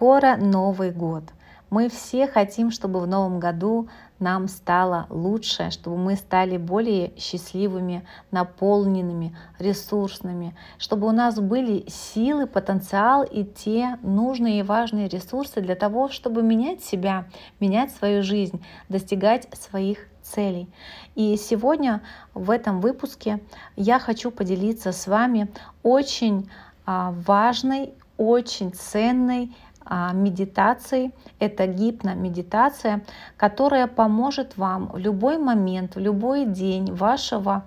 Скоро Новый год. Мы все хотим, чтобы в новом году нам стало лучше, чтобы мы стали более счастливыми, наполненными, ресурсными, чтобы у нас были силы, потенциал и те нужные и важные ресурсы для того, чтобы менять себя, менять свою жизнь, достигать своих целей. И сегодня в этом выпуске я хочу поделиться с вами очень а, важной, очень ценной а, медитацией. Это гипномедитация, которая поможет вам в любой момент, в любой день вашего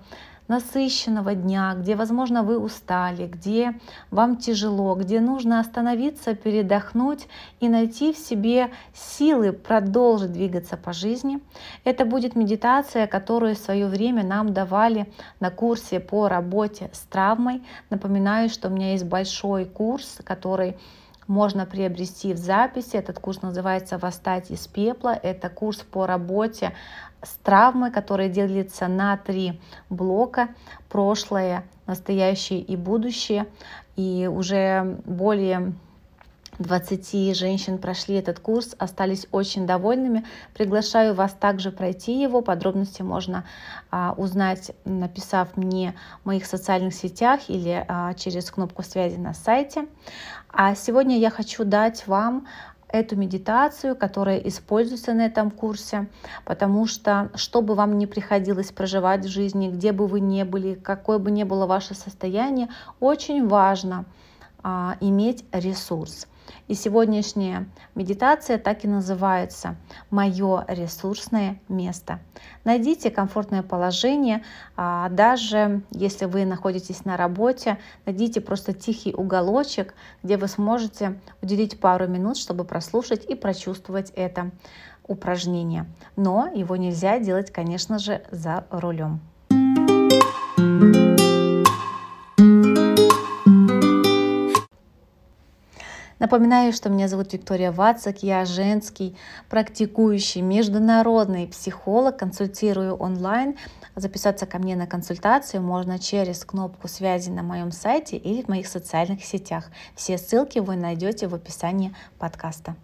насыщенного дня, где, возможно, вы устали, где вам тяжело, где нужно остановиться, передохнуть и найти в себе силы продолжить двигаться по жизни. Это будет медитация, которую в свое время нам давали на курсе по работе с травмой. Напоминаю, что у меня есть большой курс, который можно приобрести в записи. Этот курс называется «Восстать из пепла». Это курс по работе с травмой, который делится на три блока – прошлое, настоящее и будущее. И уже более 20 женщин прошли этот курс, остались очень довольными. Приглашаю вас также пройти его. Подробности можно а, узнать, написав мне в моих социальных сетях или а, через кнопку связи на сайте. А сегодня я хочу дать вам эту медитацию, которая используется на этом курсе, потому что, что бы вам ни приходилось проживать в жизни, где бы вы ни были, какое бы ни было ваше состояние, очень важно а, иметь ресурс. И сегодняшняя медитация так и называется «Мое ресурсное место». Найдите комфортное положение, а, даже если вы находитесь на работе, найдите просто тихий уголочек, где вы сможете уделить пару минут, чтобы прослушать и прочувствовать это упражнение. Но его нельзя делать, конечно же, за рулем. Напоминаю, что меня зовут Виктория Вацак, я женский практикующий международный психолог, консультирую онлайн. Записаться ко мне на консультацию можно через кнопку связи на моем сайте или в моих социальных сетях. Все ссылки вы найдете в описании подкаста.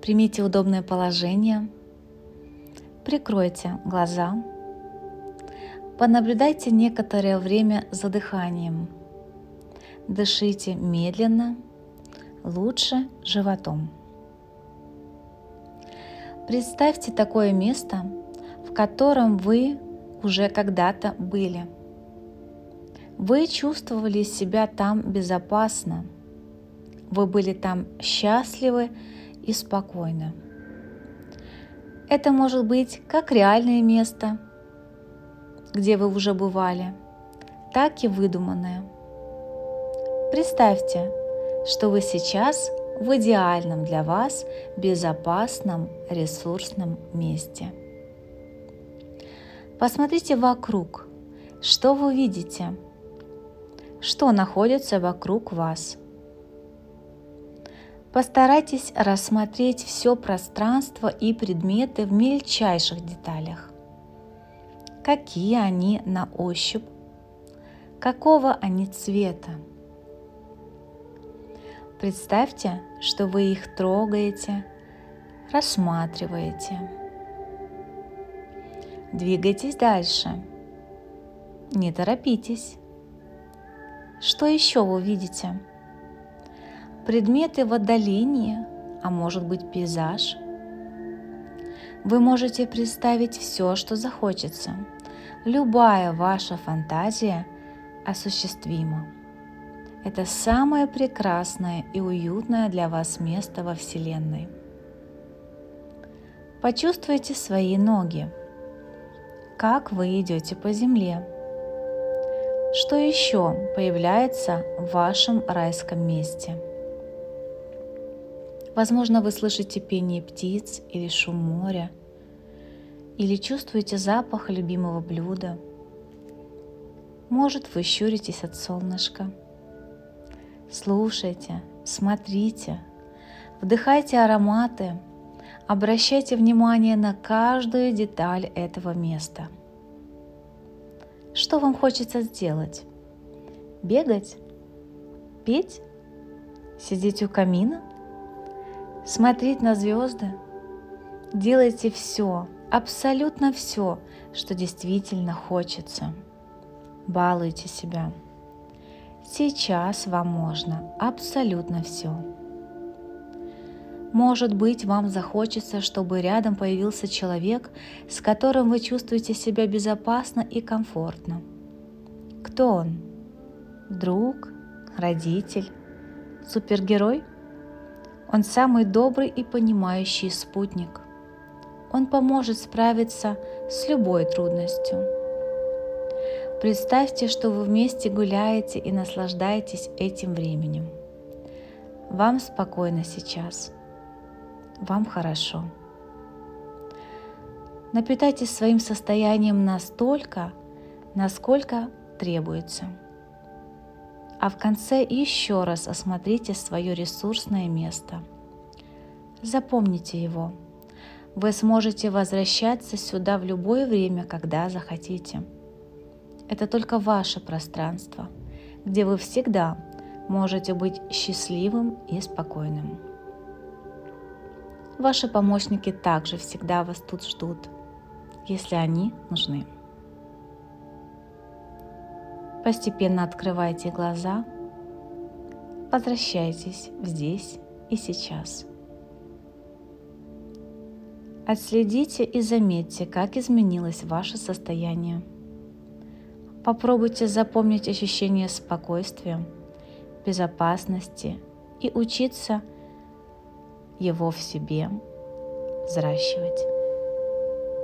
Примите удобное положение, прикройте глаза, понаблюдайте некоторое время за дыханием – Дышите медленно, лучше животом. Представьте такое место, в котором вы уже когда-то были. Вы чувствовали себя там безопасно. Вы были там счастливы и спокойны. Это может быть как реальное место, где вы уже бывали, так и выдуманное – Представьте, что вы сейчас в идеальном для вас безопасном ресурсном месте. Посмотрите вокруг, что вы видите, что находится вокруг вас. Постарайтесь рассмотреть все пространство и предметы в мельчайших деталях. Какие они на ощупь, какого они цвета – Представьте, что вы их трогаете, рассматриваете. Двигайтесь дальше. Не торопитесь. Что еще вы видите? Предметы в отдалении, а может быть пейзаж. Вы можете представить все, что захочется. Любая ваша фантазия осуществима. Это самое прекрасное и уютное для вас место во Вселенной. Почувствуйте свои ноги. Как вы идете по земле. Что еще появляется в вашем райском месте? Возможно, вы слышите пение птиц или шум моря, или чувствуете запах любимого блюда. Может, вы щуритесь от солнышка – Слушайте, смотрите, вдыхайте ароматы, обращайте внимание на каждую деталь этого места. Что вам хочется сделать? Бегать? Петь? Сидеть у камина? Смотреть на звезды? Делайте все, абсолютно все, что действительно хочется. Балуйте себя. Сейчас вам можно абсолютно все. Может быть, вам захочется, чтобы рядом появился человек, с которым вы чувствуете себя безопасно и комфортно. Кто он? Друг? Родитель? Супергерой? Он самый добрый и понимающий спутник. Он поможет справиться с любой трудностью. Представьте, что вы вместе гуляете и наслаждаетесь этим временем. Вам спокойно сейчас – вам хорошо. Напитайтесь своим состоянием настолько, насколько требуется. А в конце еще раз осмотрите свое ресурсное место. Запомните его. Вы сможете возвращаться сюда в любое время, когда захотите. Это только ваше пространство, где вы всегда можете быть счастливым и спокойным. Ваши помощники также всегда вас тут ждут, если они нужны. Постепенно открывайте глаза, возвращайтесь здесь и сейчас. Отследите и заметьте, как изменилось ваше состояние. Попробуйте запомнить ощущение спокойствия, безопасности и учиться – его в себе взращивать.